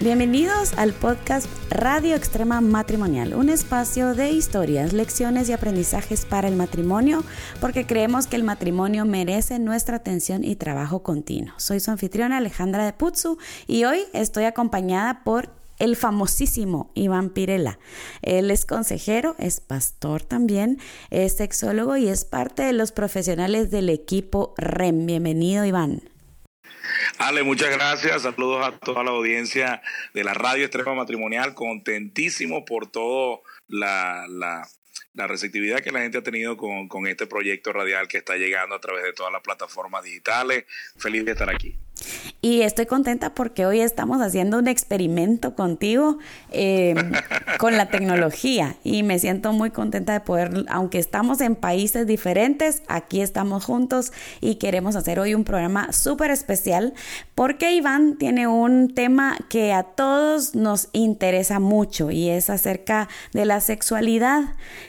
Bienvenidos al podcast Radio Extrema Matrimonial, un espacio de historias, lecciones y aprendizajes para el matrimonio, porque creemos que el matrimonio merece nuestra atención y trabajo continuo. Soy su anfitriona Alejandra de Putzu y hoy estoy acompañada por el famosísimo Iván Pirela. Él es consejero, es pastor también, es sexólogo y es parte de los profesionales del equipo REM. Bienvenido, Iván. Ale, muchas gracias. Saludos a toda la audiencia de la Radio Extrema Matrimonial. Contentísimo por toda la, la, receptividad que la gente ha tenido con, con este proyecto radial que está llegando a través de todas las plataformas digitales. Feliz de estar aquí. Y estoy contenta porque hoy estamos haciendo un experimento contigo em, con la tecnología y me siento muy contenta de poder, aunque estamos en países diferentes, aquí estamos juntos y queremos hacer hoy un programa súper especial porque Iván tiene un tema que a todos nos interesa mucho y es acerca de la sexualidad.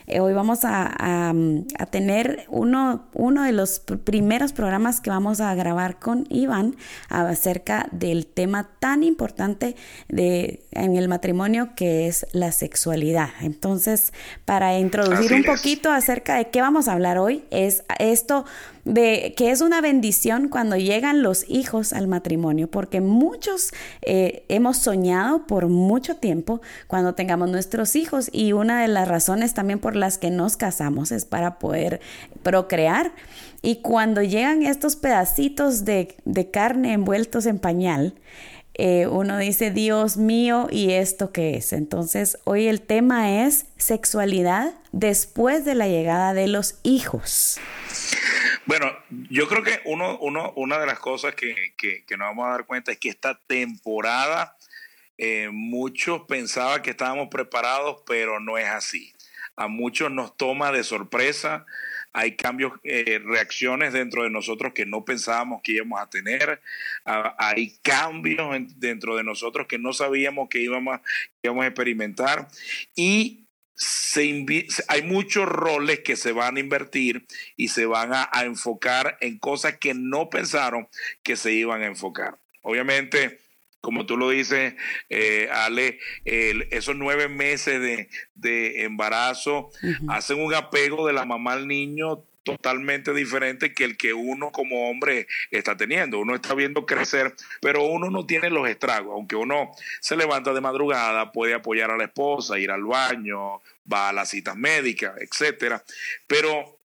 Eh, hoy vamos a, a tener uno, uno de los primeros programas que vamos a grabar con Iván acerca del tema tan importante de, en el matrimonio que es la sexualidad. Entonces, para introducir un poquito acerca de qué vamos a hablar hoy, es esto de que es una bendición cuando llegan los hijos al matrimonio, porque muchos eh, hemos soñado por mucho tiempo cuando tengamos nuestros hijos y una de las razones también por las que nos casamos es para poder procrear. Y cuando llegan estos pedacitos de, carne envueltos en pañal, eh, uno dice, Dios mío, ¿y esto qué es? Entonces, hoy el tema es sexualidad después de la llegada de los hijos. Bueno, yo creo que uno, uno, una de las cosas que, nos vamos a dar cuenta es que esta temporada eh, muchos pensaban que estábamos preparados, pero no es así. A muchos nos toma de sorpresa hay cambios, eh, reacciones dentro de nosotros que no pensábamos que íbamos a tener, ah, hay cambios dentro de nosotros que no sabíamos que íbamos, íbamos a experimentar y se hay muchos roles que se van a invertir y se van a, enfocar en cosas que no pensaron que se iban a enfocar. Obviamente, como tú lo dices, eh, Ale, esos nueve meses de, embarazo hacen un apego de la mamá al niño totalmente diferente que el que uno como hombre está teniendo. Uno está viendo crecer, pero uno no tiene los estragos. Aunque uno se levanta de madrugada, puede apoyar a la esposa, ir al baño, va a las citas médicas, etcétera. Pero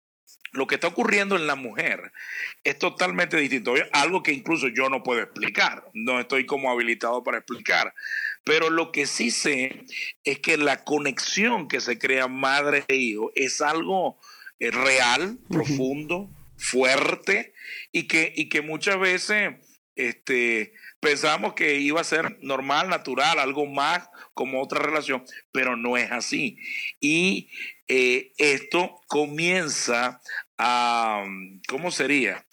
lo que está ocurriendo en la mujer es totalmente distinto. Algo que incluso yo no puedo explicar, no estoy como habilitado para explicar. Pero lo que sí sé es que la conexión que se crea madre e hijo es algo eh, real, profundo, fuerte y que, y que muchas veces este, pensamos que iba a ser normal, natural, algo más como otra relación, pero no es así. Y eh, esto comienza a, ¿cómo sería?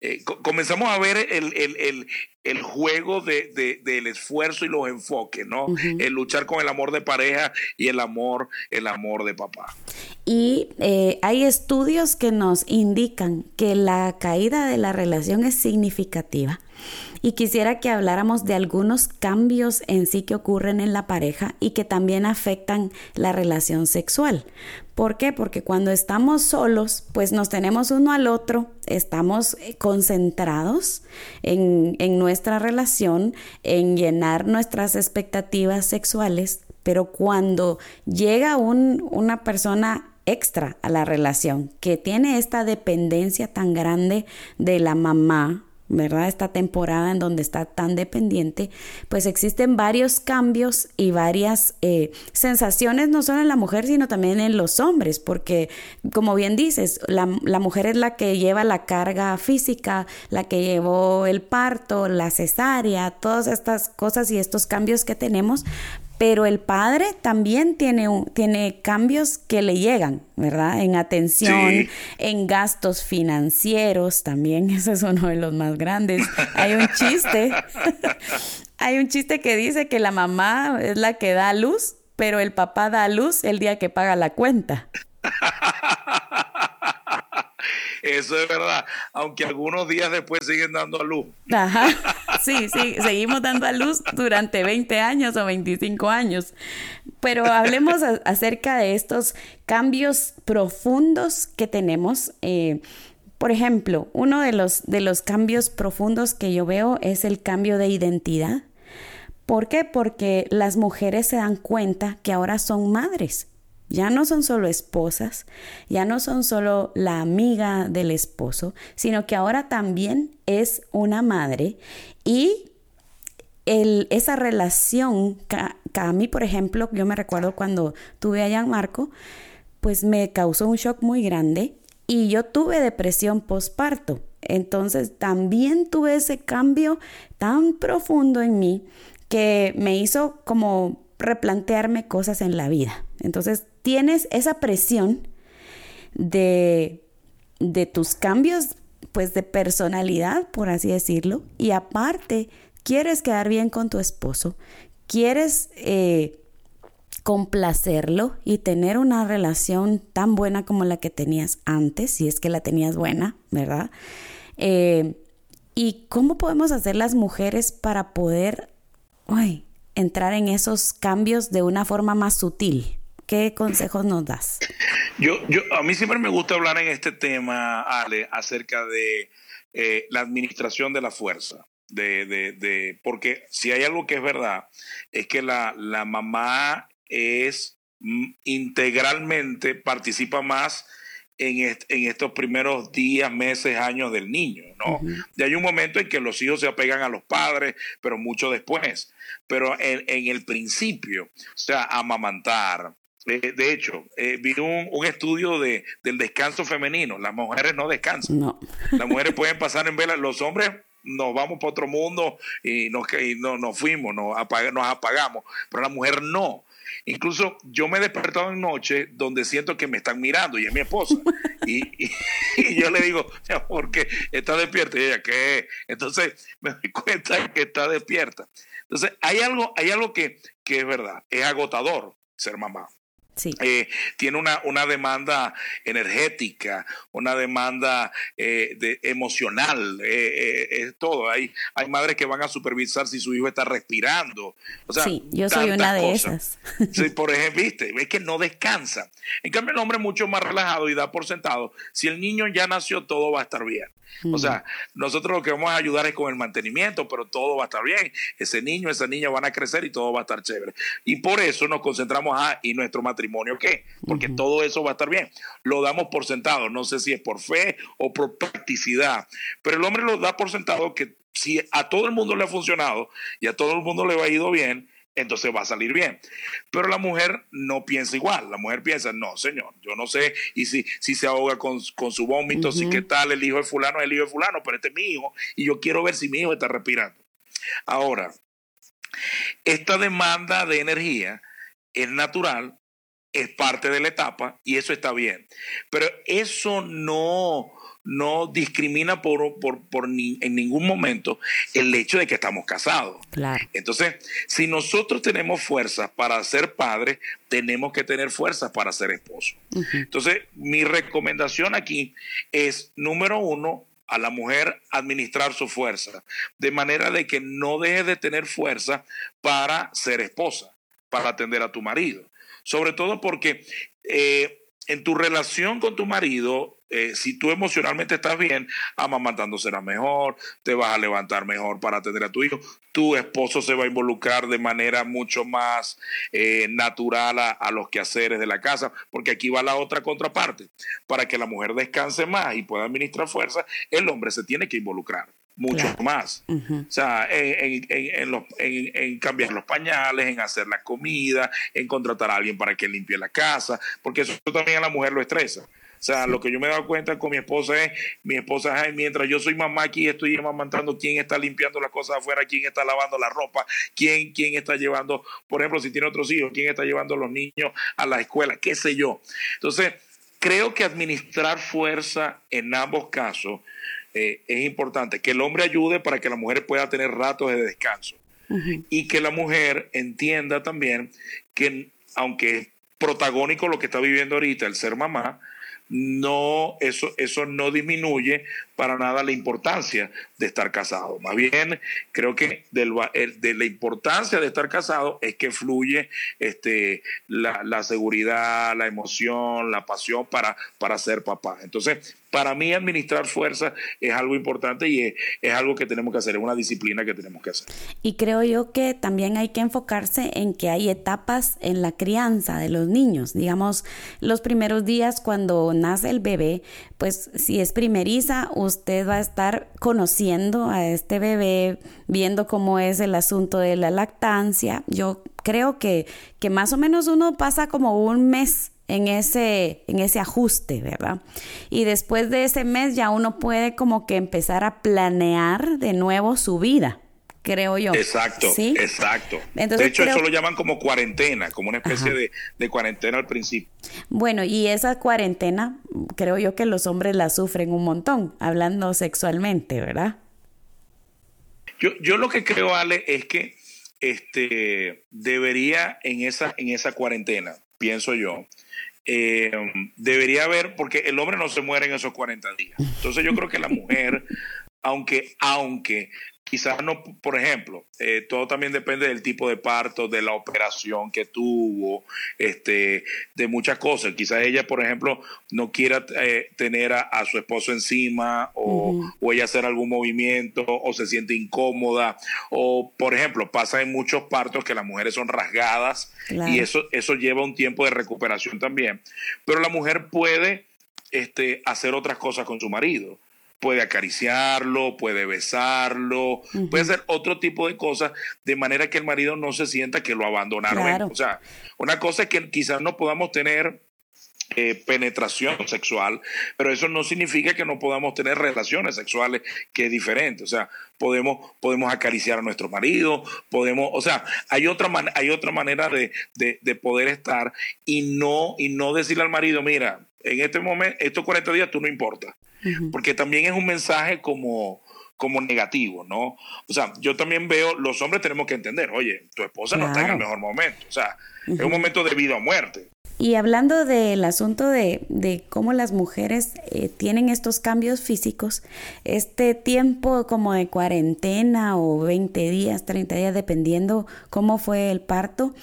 Eh, comenzamos a ver el, juego de, del esfuerzo y los enfoques, ¿no? El luchar con el amor de pareja y el amor, el amor de papá. Y eh, hay estudios que nos indican que la caída de la relación es significativa y quisiera que habláramos de algunos cambios en sí que ocurren en la pareja y que también afectan la relación sexual. ¿Por qué? Porque cuando estamos solos, pues nos tenemos uno al otro, estamos eh, concentrados en, nuestra relación, en llenar nuestras expectativas sexuales, pero cuando llega una persona extra a la relación, que tiene esta dependencia tan grande de la mamá ¿verdad? Esta temporada en donde está tan dependiente, pues existen varios cambios y varias eh, sensaciones, no solo en la mujer, sino también en los hombres, porque como bien dices, la, la mujer es la que lleva la carga física, la que llevó el parto, la cesárea, todas estas cosas y estos cambios que tenemos, pero el padre también tiene, tiene cambios que le llegan, ¿verdad? En atención, en gastos financieros también, ese es uno de los más grandes. Hay un chiste, hay un chiste que dice que la mamá es la que da luz, pero el papá da luz el día que paga la cuenta. Eso es verdad, aunque algunos días después siguen dando a luz. Ajá, sí, sí, seguimos dando a luz durante 20 años o 25 años. Pero hablemos acerca de estos cambios profundos que tenemos. Eh, por ejemplo, uno de los, de los cambios profundos que yo veo es el cambio de identidad. ¿Por qué? Porque las mujeres se dan cuenta que ahora son madres ya no son solo esposas, ya no son solo la amiga del esposo, sino que ahora también es una madre y esa relación, a mí por ejemplo, yo me recuerdo cuando tuve a Marco, pues me causó un shock muy grande y yo tuve depresión postparto. Entonces también tuve ese cambio tan profundo en mí que me hizo como replantearme cosas en la vida. Entonces tienes esa presión de, de tus cambios, pues de personalidad, por así decirlo, y aparte quieres quedar bien con tu esposo, quieres eh, complacerlo y tener una relación tan buena como la que tenías antes, si es que la tenías buena, ¿verdad? Eh, ¿Y cómo podemos hacer las mujeres para poder entrar en esos cambios de una forma más sutil? ¿Qué consejos nos das? Yo, yo, a mí siempre me gusta hablar en este tema, Ale, acerca de eh, la administración de la fuerza. De, de, de, porque si hay algo que es verdad, es que la, la mamá es mm, integralmente, participa más en, en, estos primeros días, meses, años del niño, ¿no? Y hay un momento en que los hijos se apegan a los padres, pero mucho después. Pero en, en el principio, o sea, amamantar, de hecho, eh, vi un, estudio de, del descanso femenino. Las mujeres no descansan. No. Las mujeres pueden pasar en vela. Los hombres nos vamos para otro mundo y nos, no, nos fuimos, nos, nos apagamos. Pero la mujer no. Incluso yo me he despertado en noche donde siento que me están mirando y es mi esposa. y, yo le digo, ¿por qué está despierta? Y ella, ¿qué? Entonces me doy cuenta que está despierta. Entonces, hay algo, hay algo que, que es verdad, es agotador ser mamá. Eh, tiene una, una, demanda energética, una demanda eh, de, emocional, eh, es todo. Hay, hay madres que van a supervisar si su hijo está respirando. O sea, sí, yo soy una de esas. Sí, por ejemplo, viste, es que no descansa. En cambio, el hombre es mucho más relajado y da por sentado. Si el niño ya nació, todo va a estar bien. O sea, nosotros lo que vamos a ayudar es con el mantenimiento, pero todo va a estar bien. Ese niño, esa niña van a crecer y todo va a estar chévere. Y por eso nos concentramos a, ¿y nuestro matrimonio qué? Porque todo eso va a estar bien. Lo damos por sentado. No sé si es por fe o por practicidad, pero el hombre lo da por sentado que si a todo el mundo le ha funcionado y a todo el mundo le va a ido bien, entonces va a salir bien. Pero la mujer no piensa igual. La mujer piensa, no, señor, yo no sé. Y si, si se ahoga con, su vómito, si qué tal, el hijo de fulano es el hijo de fulano, pero este es mi hijo. Y yo quiero ver si mi hijo está respirando. Ahora, esta demanda de energía es natural, es parte de la etapa y eso está bien. Pero eso no, no discrimina por, por, por en ningún momento el hecho de que estamos casados. Entonces, si nosotros tenemos fuerzas para ser padres, tenemos que tener fuerzas para ser esposos. Entonces, mi recomendación aquí es, número uno, a la mujer administrar su fuerza, de manera de que no deje de tener fuerza para ser esposa, para atender a tu marido. Sobre todo porque eh, en tu relación con tu marido, eh, si tú emocionalmente estás bien, amamantando será mejor, te vas a levantar mejor para atender a tu hijo, tu esposo se va a involucrar de manera mucho más eh, natural a, los quehaceres de la casa, porque aquí va la otra contraparte. Para que la mujer descanse más y pueda administrar fuerza, el hombre se tiene que involucrar mucho más. O sea, en, cambiar los pañales, en hacer la comida, en contratar a alguien para que limpie la casa, porque eso también a la mujer lo estresa. O sea, lo que yo me he dado cuenta con mi esposa es, mi esposa es, mientras yo soy mamá aquí, estoy amamantando quién está limpiando las cosas afuera, quién está lavando la ropa, quién, quién está llevando, por ejemplo, si tiene otros hijos, quién está llevando a los niños a la escuela, qué sé yo. Entonces, creo que administrar fuerza en ambos casos eh, es importante. Que el hombre ayude para que la mujer pueda tener ratos de descanso. Y que la mujer entienda también que, aunque es protagónico lo que está viviendo ahorita, el ser mamá, no, eso, eso no disminuye para nada la importancia de estar casado. Más bien, creo que de la importancia de estar casado es que fluye este, la, seguridad, la emoción, la pasión para, para ser papá. Entonces, para mí administrar fuerza es algo importante y es, algo que tenemos que hacer, es una disciplina que tenemos que hacer. Y creo yo que también hay que enfocarse en que hay etapas en la crianza de los niños. Digamos, los primeros días cuando nace el bebé, pues si es primeriza, usted va a estar conociendo a este bebé, viendo cómo es el asunto de la lactancia. Yo creo que, que más o menos uno pasa como un mes en ese, en ese ajuste, ¿verdad? Y después de ese mes ya uno puede como que empezar a planear de nuevo su vida, creo yo. Exacto, ¿Sí? exacto. de hecho, eso lo llaman como cuarentena, como una especie de, de, cuarentena al principio. Bueno, y esa cuarentena, creo yo que los hombres la sufren un montón, hablando sexualmente, ¿verdad? Yo, yo lo que creo, Ale, es que este, debería en esa, en esa cuarentena, pienso yo, eh, debería haber, porque el hombre no se muere en esos 40 días. Entonces yo creo que la mujer, aunque, aunque quizás no, por ejemplo, eh, todo también depende del tipo de parto, de la operación que tuvo, este, de muchas cosas. Quizás ella, por ejemplo, no quiera eh, tener a, su esposo encima o, ella hacer algún movimiento o se siente incómoda o, por ejemplo, pasa en muchos partos que las mujeres son rasgadas y eso, eso lleva un tiempo de recuperación también. Pero la mujer puede este, hacer otras cosas con su marido puede acariciarlo, puede besarlo, puede hacer otro tipo de cosas de manera que el marido no se sienta que lo abandonaron. O sea, una cosa es que quizás no podamos tener eh, penetración sexual, pero eso no significa que no podamos tener relaciones sexuales, que es diferente. O sea, podemos, podemos acariciar a nuestro marido, podemos, o sea, hay otra, hay otra manera de, de, poder estar y no, y no decirle al marido, mira, en este momento, estos 40 días tú no porque también es un mensaje como, como negativo, ¿no? O sea, yo también veo, los hombres tenemos que entender, oye, tu esposa no está en el mejor momento, o sea, es un momento de vida o muerte. Y hablando del asunto de, de cómo las mujeres eh, tienen estos cambios físicos, este tiempo como de cuarentena o 20 días, 30 días, dependiendo cómo fue el parto,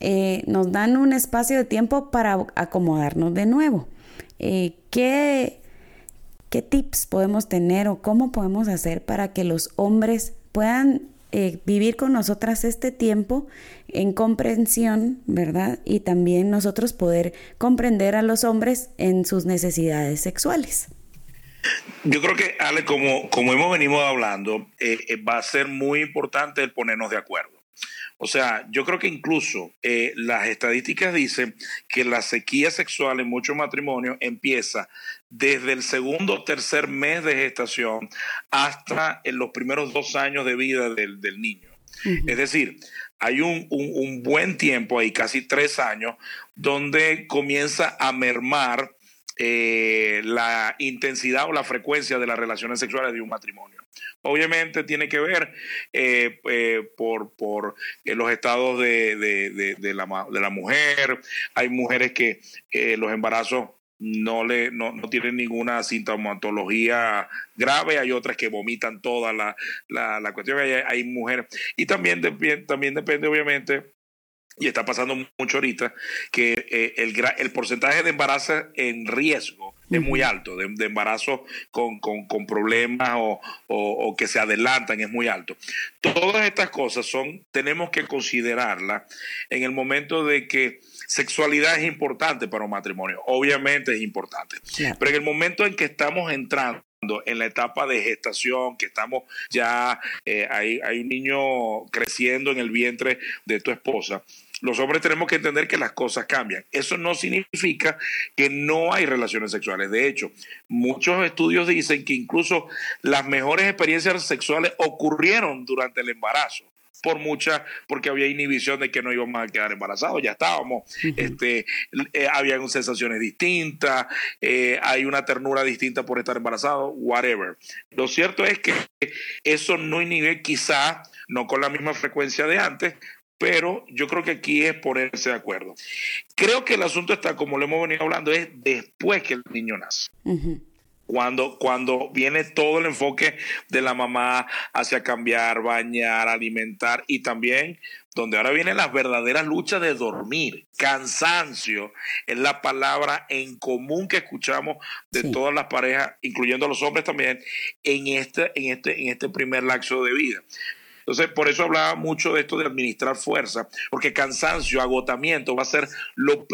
eh, nos dan un espacio de tiempo para acomodarnos de nuevo. Eh, ¿Qué ¿Qué tips podemos tener o cómo podemos hacer para que los hombres puedan eh, vivir con nosotras este tiempo en comprensión, ¿verdad? Y también nosotros poder comprender a los hombres en sus necesidades sexuales. Yo creo que, Ale, como, como hemos venido hablando, eh, eh, va a ser muy importante el ponernos de acuerdo. O sea, yo creo que incluso eh, las estadísticas dicen que la sequía sexual en muchos matrimonios empieza desde el segundo o tercer mes de gestación hasta en los primeros dos años de vida del, niño. Es decir, hay un, un, buen tiempo ahí, casi tres años, donde comienza a mermar eh, la intensidad o la frecuencia de las relaciones sexuales de un matrimonio. Obviamente tiene que ver eh, eh, por, por los estados de, de, la, de, la, mujer. Hay mujeres que los embarazos no, le, no, tienen ninguna sintomatología grave, hay otras que vomitan toda la, la, cuestión, hay, hay mujeres. Y también, también depende, obviamente, y está pasando mucho ahorita, que eh, el, el porcentaje de embarazo en riesgo es muy alto, de, de embarazo con, con, problemas o, o, que se adelantan es muy alto. Todas estas cosas son, tenemos que considerarlas en el momento de que sexualidad es importante para un matrimonio, obviamente es importante, pero en el momento en que estamos entrando en la etapa de gestación, que estamos ya, eh, hay, hay un niño creciendo en el vientre de tu esposa, los hombres tenemos que entender que las cosas cambian. Eso no significa que no hay relaciones sexuales. De hecho, muchos estudios dicen que incluso las mejores experiencias sexuales ocurrieron durante el embarazo por muchas, porque había inhibición de que no íbamos a quedar embarazados, ya estábamos, este, eh, habían sensaciones distintas, eh, hay una ternura distinta por estar embarazado, whatever. Lo cierto es que eso no inhibe quizá, no con la misma frecuencia de antes, pero yo creo que aquí es ponerse de acuerdo. Creo que el asunto está, como lo hemos venido hablando, es después que el niño nace. Cuando, cuando viene todo el enfoque de la mamá hacia cambiar, bañar, alimentar y también donde ahora vienen las verdaderas luchas de dormir. Cansancio es la palabra en común que escuchamos de todas las parejas, incluyendo a los hombres también, en este, en este, en este primer lapso de vida. Entonces, por eso hablaba mucho de esto de administrar fuerza, porque cansancio, agotamiento va a ser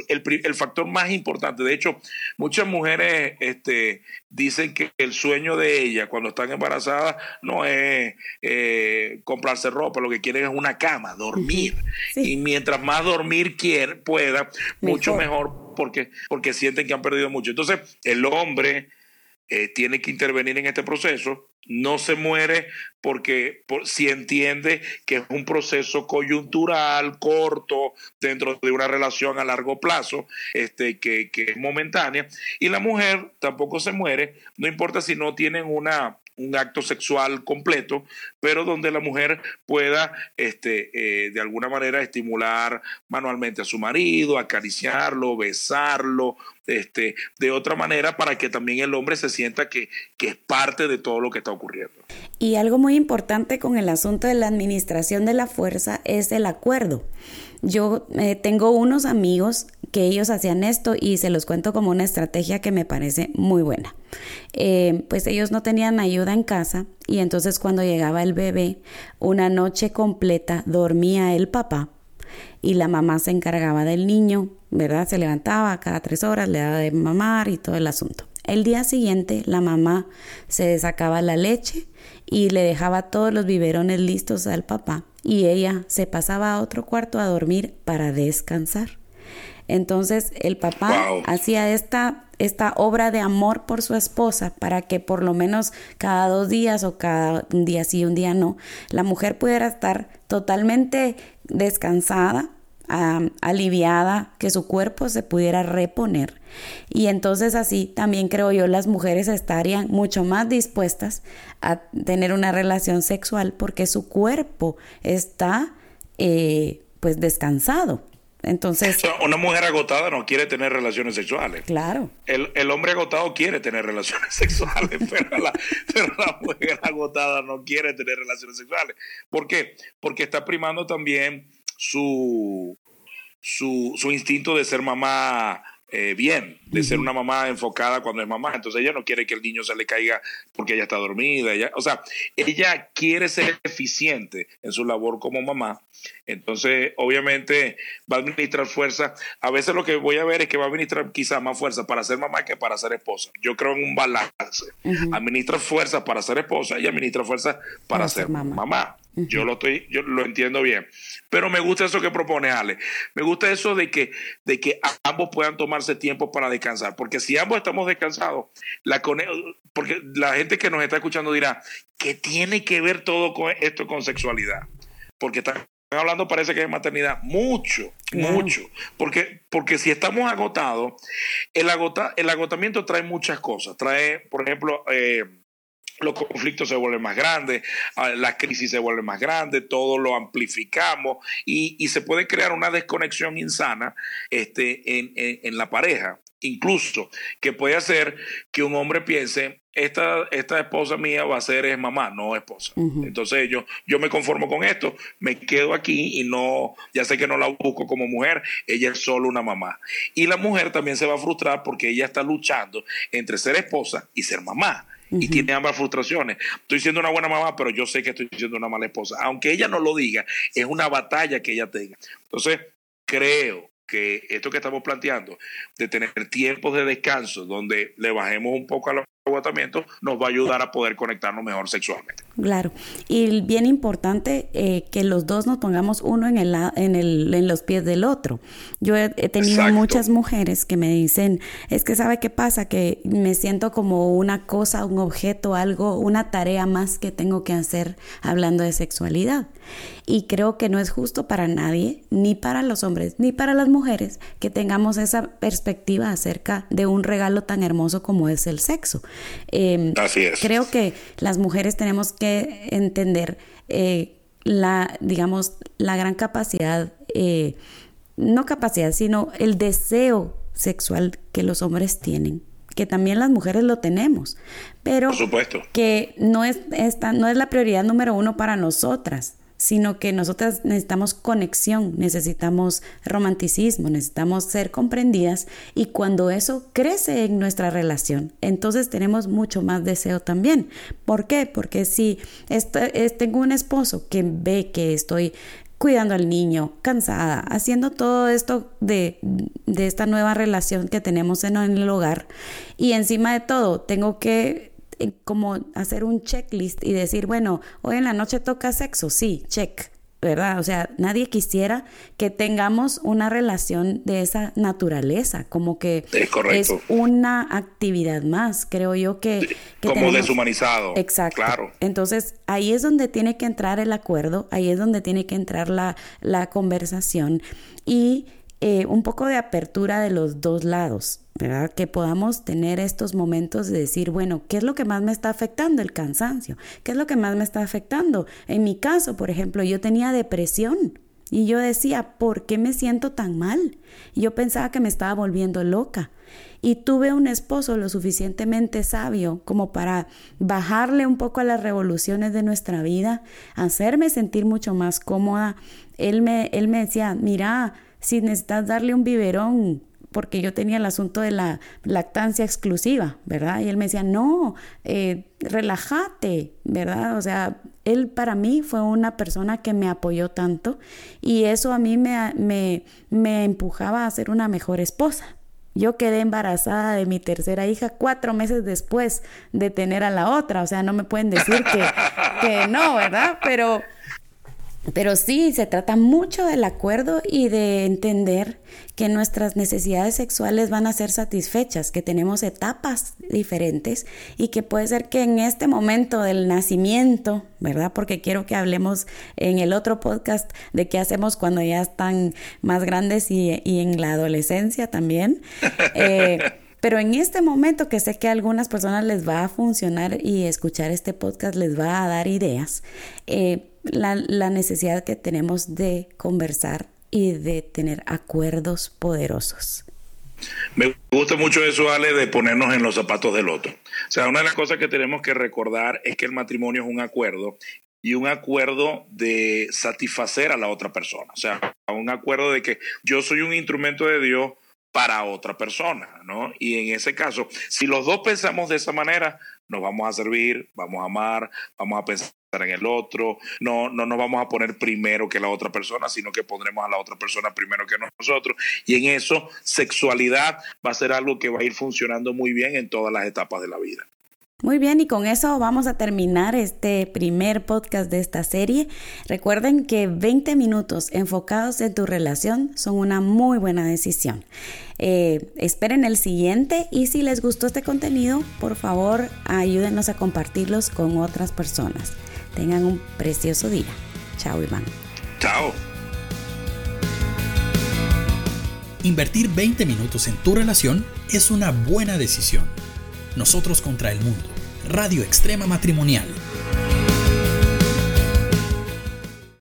el, factor más importante. De hecho, muchas mujeres este, dicen que el sueño de ellas cuando están embarazadas no es eh, comprarse ropa, lo que quieren es una cama, dormir. Y mientras más dormir quiere, pueda, mucho mejor porque, porque sienten que han perdido mucho. Entonces, el hombre eh, tiene que intervenir en este proceso no se muere porque si entiende que es un proceso coyuntural, corto, dentro de una relación a largo plazo, este, que, que es momentánea. Y la mujer tampoco se muere, no importa si no tienen una un acto sexual completo, pero donde la mujer pueda este, eh, de alguna manera estimular manualmente a su marido, acariciarlo, besarlo, este, de otra manera para que también el hombre se sienta que, que es parte de todo lo que está ocurriendo. Y algo muy importante con el asunto de la administración de la fuerza es el acuerdo. Yo eh, tengo unos amigos que ellos hacían esto y se los cuento como una estrategia que me parece muy buena. Eh, pues ellos no tenían ayuda en casa y entonces cuando llegaba el bebé, una noche completa dormía el papá y la mamá se encargaba del niño, ¿verdad? Se levantaba cada tres horas, le daba de mamar y todo el asunto. El día siguiente la mamá se sacaba la leche y le dejaba todos los biberones listos al papá y ella se pasaba a otro cuarto a dormir para descansar. Entonces el papá hacía esta, esta obra de amor por su esposa para que por lo menos cada dos días o cada un día sí, un día no, la mujer pudiera estar totalmente descansada, aliviada, que su cuerpo se pudiera reponer. Y entonces así también creo yo las mujeres estarían mucho más dispuestas a tener una relación sexual porque su cuerpo está eh, pues descansado. Entonces, una mujer agotada no quiere tener relaciones sexuales. Claro. El, hombre agotado quiere tener relaciones sexuales, pero la, pero la mujer agotada no quiere tener relaciones sexuales. ¿Por qué? Porque está primando también su, su, su instinto de ser mamá eh, bien, de ser una mamá enfocada cuando es mamá. Entonces ella no quiere que el niño se le caiga porque ella está dormida. Ella, o sea, ella quiere ser eficiente en su labor como mamá. Entonces, obviamente, va a administrar fuerza. A veces lo que voy a ver es que va a administrar quizá más fuerza para ser mamá que para ser esposa. Yo creo en un balance. Administra fuerza para ser esposa y administra fuerza para, ser, mamá. Yo lo estoy, yo lo entiendo bien. Pero me gusta eso que propone Ale. Me gusta eso de que, de que ambos puedan tomarse tiempo para descansar. Porque si ambos estamos descansados, la porque la gente que nos está escuchando dirá, ¿qué tiene que ver todo con esto con sexualidad? Porque están hablando, parece que es maternidad. Mucho, mucho. Porque, porque si estamos agotados, el, agota, el agotamiento trae muchas cosas. Trae, por ejemplo, eh, los conflictos se vuelven más grandes, ah, la crisis se vuelve más grande, todo lo amplificamos y, se puede crear una desconexión insana este, en, en, la pareja. Incluso que puede hacer que un hombre piense, esta, esta esposa mía va a ser es mamá, no esposa. Entonces yo, yo me conformo con esto, me quedo aquí y no, ya sé que no la busco como mujer, ella es solo una mamá. Y la mujer también se va a frustrar porque ella está luchando entre ser esposa y ser mamá y tiene ambas frustraciones. Estoy siendo una buena mamá, pero yo sé que estoy siendo una mala esposa. Aunque ella no lo diga, es una batalla que ella tenga. Entonces, creo que esto que estamos planteando, de tener tiempos de descanso, donde le bajemos un poco a la agotamiento nos va a ayudar a poder conectarnos mejor sexualmente. Claro, y bien importante eh, que los dos nos pongamos uno en, el, en, el, en los pies del otro. Yo he, tenido muchas mujeres que me dicen, es que sabe qué pasa, que me siento como una cosa, un objeto, algo, una tarea más que tengo que hacer hablando de sexualidad. Y creo que no es justo para nadie, ni para los hombres, ni para las mujeres, que tengamos esa perspectiva acerca de un regalo tan hermoso como es el sexo. Em, Así es. Creo que las mujeres tenemos que entender eh, la, digamos, la gran capacidad, eh, no capacidad, sino el deseo sexual que los hombres tienen que también las mujeres lo tenemos, pero que no es, esta, no es la prioridad número uno para nosotras sino que nosotras necesitamos conexión, necesitamos romanticismo, necesitamos ser comprendidas y cuando eso crece en nuestra relación, entonces tenemos mucho más deseo también. ¿Por qué? Porque si tengo un esposo que ve que estoy cuidando al niño, cansada, haciendo todo esto de, de esta nueva relación que tenemos en el hogar y encima de todo tengo que como hacer un checklist y decir, bueno, hoy en la noche toca sexo, sí, check, ¿verdad? O sea, nadie quisiera que tengamos una relación de esa naturaleza, como que es, una actividad más, creo yo que... como deshumanizado. Exacto. Claro. Entonces, ahí es donde tiene que entrar el acuerdo, ahí es donde tiene que entrar la, la conversación y eh, un poco de apertura de los dos lados, ¿verdad? Que podamos tener estos momentos de decir, bueno, ¿qué es lo que más me está afectando? El cansancio. ¿Qué es lo que más me está afectando? En mi caso, por ejemplo, yo tenía depresión y yo decía, ¿por qué me siento tan mal? Y yo pensaba que me estaba volviendo loca. Y tuve un esposo lo suficientemente sabio como para bajarle un poco a las revoluciones de nuestra vida, hacerme sentir mucho más cómoda. Él me, él me decía, mira, si necesitas darle un biberón, porque yo tenía el asunto de la lactancia exclusiva, ¿verdad? Y él me decía, no, eh, relájate, ¿verdad? O sea, él para mí fue una persona que me apoyó tanto y eso a mí me, me, me empujaba a ser una mejor esposa. Yo quedé embarazada de mi tercera hija cuatro meses después de tener a la otra. O sea, no me pueden decir que, que no, ¿verdad? Pero pero sí, se trata mucho del acuerdo y de entender que nuestras necesidades sexuales van a ser satisfechas, que tenemos etapas diferentes y que puede ser que en este momento del nacimiento, ¿verdad? Porque quiero que hablemos en el otro podcast de qué hacemos cuando ya están más grandes y, en la adolescencia también. Eh, pero en este momento que sé que a algunas personas les va a funcionar y escuchar este podcast les va a dar ideas, eh, la, necesidad que tenemos de conversar y de tener acuerdos poderosos. Me gusta mucho eso, Ale, de ponernos en los zapatos del otro. O sea, una de las cosas que tenemos que recordar es que el matrimonio es un acuerdo y un acuerdo de satisfacer a la otra persona. O sea, un acuerdo de que yo soy un instrumento de Dios para otra persona, ¿no? Y en ese caso, si los dos pensamos de esa manera, nos vamos a servir, vamos a amar, vamos a pensar en el otro, no, no nos vamos a poner primero que la otra persona, sino que pondremos a la otra persona primero que nosotros. Y en eso, sexualidad va a ser algo que va a ir funcionando muy bien en todas las etapas de la vida. Muy bien, y con eso vamos a terminar este primer podcast de esta serie. Recuerden que 20 minutos enfocados en tu relación son una muy buena decisión. Eh, esperen el siguiente y si les gustó este contenido, por favor ayúdenos a compartirlos con otras personas. Tengan un precioso día. Chao, Iván. Chao. Invertir 20 minutos en tu relación es una buena decisión nosotros contra el mundo. Radio Extrema Matrimonial